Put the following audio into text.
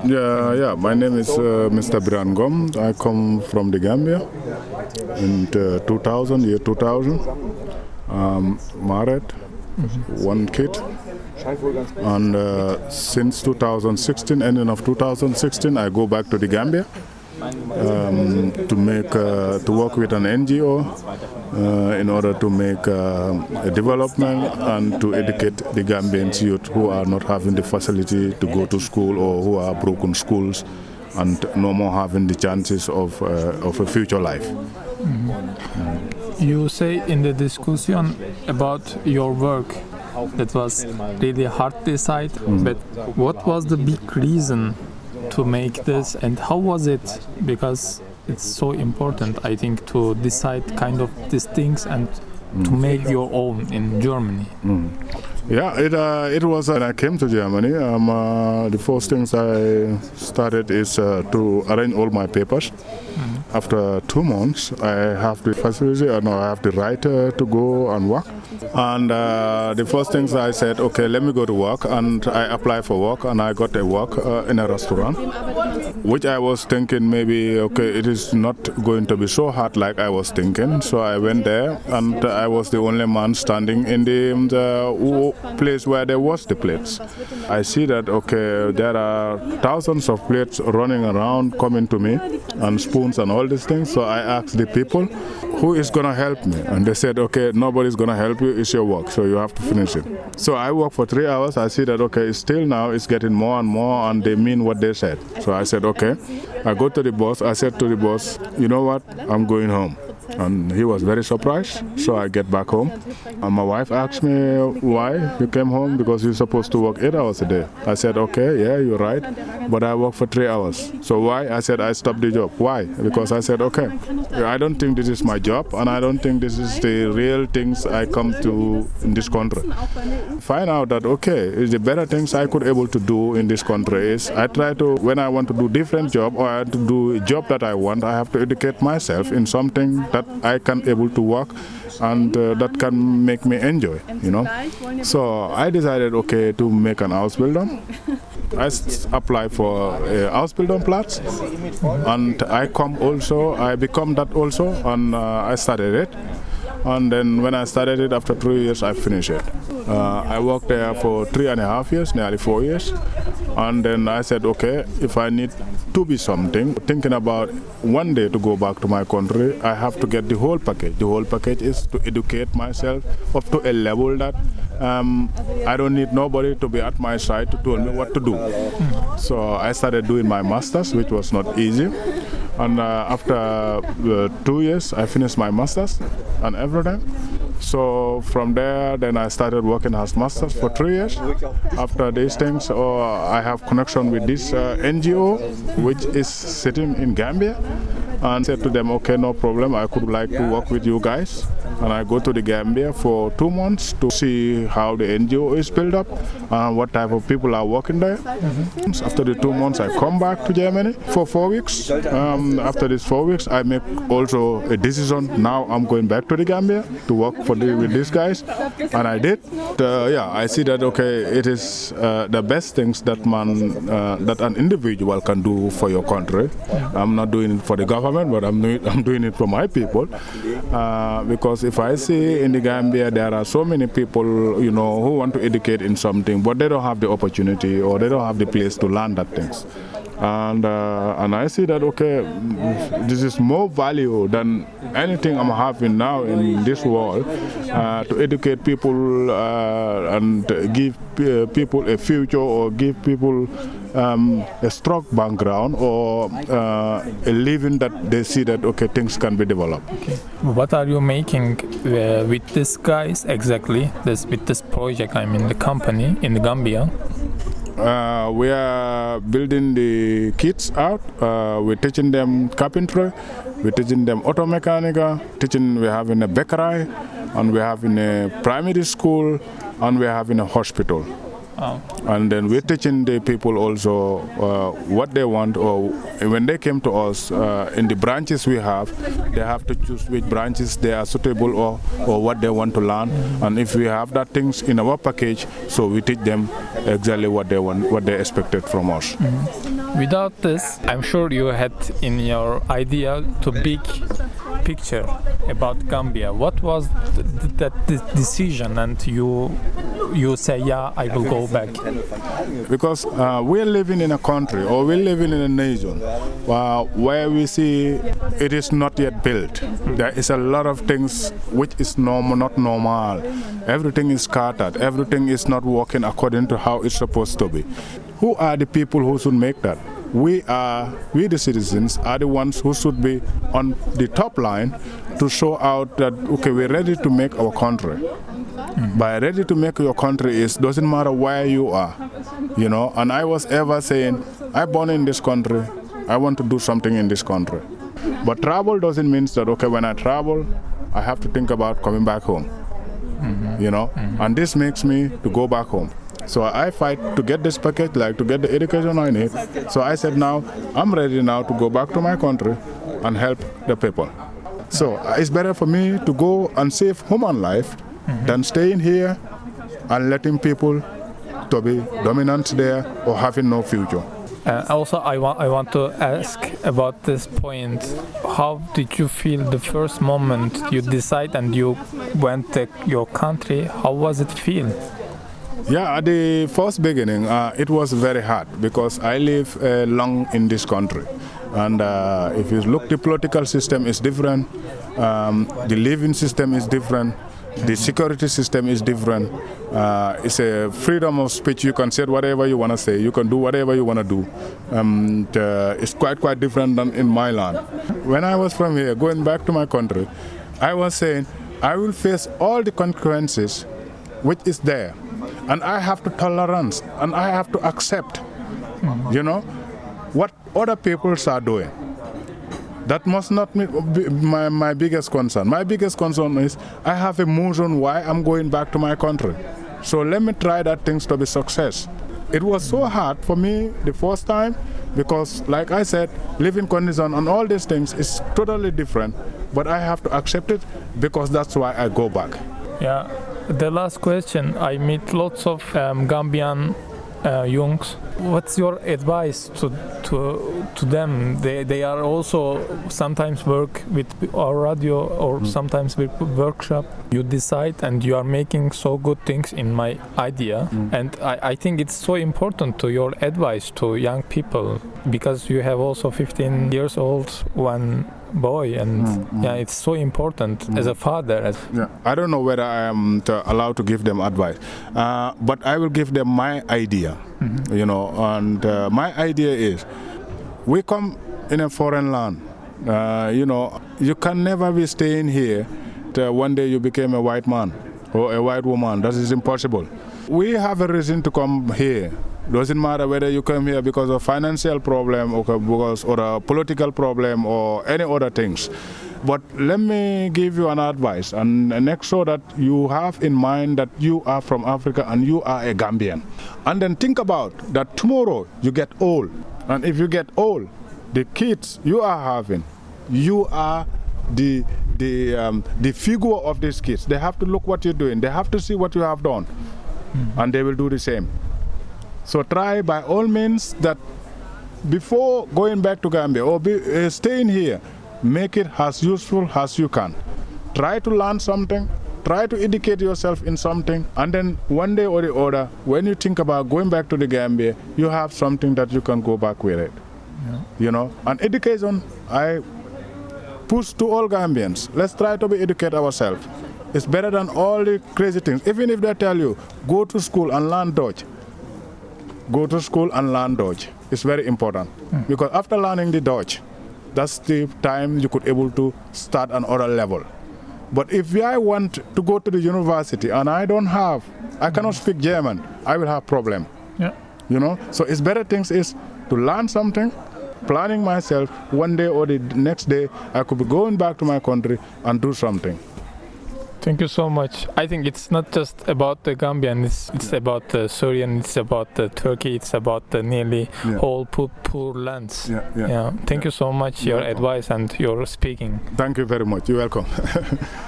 Yeah, yeah. My name is uh, Mr. Biran Ngum. I come from the Gambia in uh, 2000, year 2000. Um, married, one kid. And uh, since 2016, ending of 2016, I go back to the Gambia um, to make uh, to work with an NGO uh, in order to make uh, a development and to educate the Gambian youth who are not having the facility to go to school or who are broken schools and no more having the chances of uh, of a future life. You say in the discussion about your work that was really hard to decide, but what was the big reason to make this and how was it? Because it's so important, I think, to decide kind of these things and to make your own in Germany. Yeah, it uh, it was when I came to Germany. Um, uh, the first things I started is uh, to arrange all my papers. After two months, I have the facility and I have the right uh, to go and work. And uh, the first things I said, okay, let me go to work, and I applied for work, and I got a work uh, in a restaurant, which I was thinking maybe okay, it is not going to be so hard like I was thinking. So I went there, and I was the only man standing in the, the place where there was the plates. I see that okay, there are thousands of plates running around, coming to me, and and all these things. So I asked the people, who is gonna help me? And they said, okay, nobody's gonna help you. It's your work, so you have to finish it. So I work for three hours. I see that okay, still now it's getting more and more, and they mean what they said. So I said, okay. I go to the boss. I said to the boss, you know what? I'm going home. And he was very surprised. So I get back home. And my wife asked me why you came home because you're supposed to work eight hours a day. I said, okay, yeah, you're right. But I work for three hours. So why? I said, I stopped the job. Why? Because I said, okay, I don't think this is my job and I don't think this is the real things I come to in this country. Find out that, okay, is the better things I could able to do in this country is I try to, when I want to do different job or I want to do a job that I want, I have to educate myself in something that I can able to work and uh, that can make me enjoy, you know. So I decided, okay, to make an Ausbildung. I apply for Ausbildung Platz and I come also, I become that also and uh, I started it. And then when I started it after three years, I finished it. Uh, I worked there for three and a half years, nearly four years. And then I said, okay, if I need to be something, thinking about one day to go back to my country, I have to get the whole package. The whole package is to educate myself up to a level that um, I don't need nobody to be at my side to tell me what to do. So I started doing my masters, which was not easy. And uh, after uh, two years, I finished my masters and everything. So from there, then I started working as master for three years. After these things, uh, I have connection with this uh, NGO, which is sitting in Gambia, and said to them, okay, no problem. I could like to work with you guys. And I go to the Gambia for two months to see how the NGO is built up and what type of people are working there. After the two months, I come back to Germany for four weeks. Um, after these four weeks, I make also a decision. Now I'm going back to the Gambia to work for the, with these guys, and I did. Uh, yeah, I see that okay, it is uh, the best things that man uh, that an individual can do for your country. I'm not doing it for the government, but I'm doing, I'm doing it for my people. Uh, because if I see in the Gambia there are so many people, you know, who want to educate in something, but they don't have the opportunity or they don't have the place to learn that things. And uh, and I see that okay, this is more value than anything I'm having now in this world uh, to educate people uh, and give uh, people a future or give people um, a strong background or uh, a living that they see that okay things can be developed. What are you making uh, with these guys exactly? This with this project, I mean the company in the Gambia. Uh, we are building the kids out. Uh, we're teaching them carpentry. We're teaching them auto mechanica. Teaching we're having a bakery, and we're having a primary school, and we're having a hospital. Oh. And then we're teaching the people also uh, what they want, or when they came to us uh, in the branches we have, they have to choose which branches they are suitable or, or what they want to learn. And if we have that things in our package, so we teach them exactly what they want, what they expected from us. Without this, I'm sure you had in your idea to big picture about Gambia. What was th- th- that de- decision, and you you say, yeah, I will go back. because uh, we're living in a country or we're living in a nation uh, where we see it is not yet built. There is a lot of things which is normal, not normal. Everything is scattered. Everything is not working according to how it's supposed to be. Who are the people who should make that? We are, we the citizens, are the ones who should be on the top line to show out that okay, we're ready to make our country. By ready to make your country is doesn't matter where you are, you know. And I was ever saying, I born in this country, I want to do something in this country. But travel doesn't mean that okay, when I travel, I have to think about coming back home, you know. And this makes me to go back home. So I fight to get this package, like to get the education I need. So I said now I'm ready now to go back to my country and help the people. So uh, it's better for me to go and save human life than staying here and letting people to be dominant there or having no future. Uh, also, I want I want to ask about this point. How did you feel the first moment you decide and you went to your country? How was it feel? Yeah, at the first beginning, uh, it was very hard because I live uh, long in this country. And uh, if you look, the political system is different, um, the living system is different, the security system is different. Uh, it's a freedom of speech. You can say whatever you want to say. You can do whatever you want to do. Um, the- it's quite quite different than in my land. When I was from here, going back to my country, I was saying I will face all the consequences which is there and i have to tolerance and i have to accept you know what other peoples are doing that must not be my, my biggest concern my biggest concern is i have a reason why i'm going back to my country so let me try that things to be success it was so hard for me the first time because like i said living condition and all these things is totally different but i have to accept it because that's why i go back Yeah. The last question. I meet lots of um, Gambian uh, youngs. What's your advice to to to them? They they are also sometimes work with our radio or sometimes with workshop. You decide and you are making so good things in my idea, and I, I think it's so important to your advice to young people because you have also 15 years old one boy and yeah it's so important as a father as Yeah, I don't know whether I am to allowed to give them advice, uh, but I will give them my idea. You know, and uh, my idea is, we come in a foreign land. Uh, you know, you can never be staying here. Till one day you became a white man or a white woman. That is impossible. We have a reason to come here. Doesn't matter whether you come here because of financial problem or because or a political problem or any other things. But let me give you an advice and make sure that you have in mind that you are from Africa and you are a Gambian. And then think about that tomorrow you get old. And if you get old, the kids you are having, you are the the um, the figure of these kids. They have to look what you're doing. They have to see what you have done, and they will do the same. So try by all means that before going back to Gambia or be, uh, staying here, make it as useful as you can. Try to learn something, try to educate yourself in something, and then one day or the other, when you think about going back to the Gambia, you have something that you can go back with it. You know, and education, I push to all Gambians. Let's try to be educate ourselves. It's better than all the crazy things. Even if they tell you, go to school and learn Dutch, go to school and learn Dutch. It's very important hmm. because after learning the Dutch, that's the time you could able to start another level. But if I want to go to the university and I don't have, I hmm. cannot speak German, I will have problem. yeah You know, so it's better things is to learn something, planning myself. One day or the next day, I could be going back to my country and do something. Thank you so much. I think it's not just about the Gambian, it's, it's about the Syrian, it's about the Turkey, it's about the nearly Yeah. whole poor, poor lands. Yeah, yeah. Yeah. Thank you so much, your Welcome. advice and your speaking. Thank you very much. You're welcome.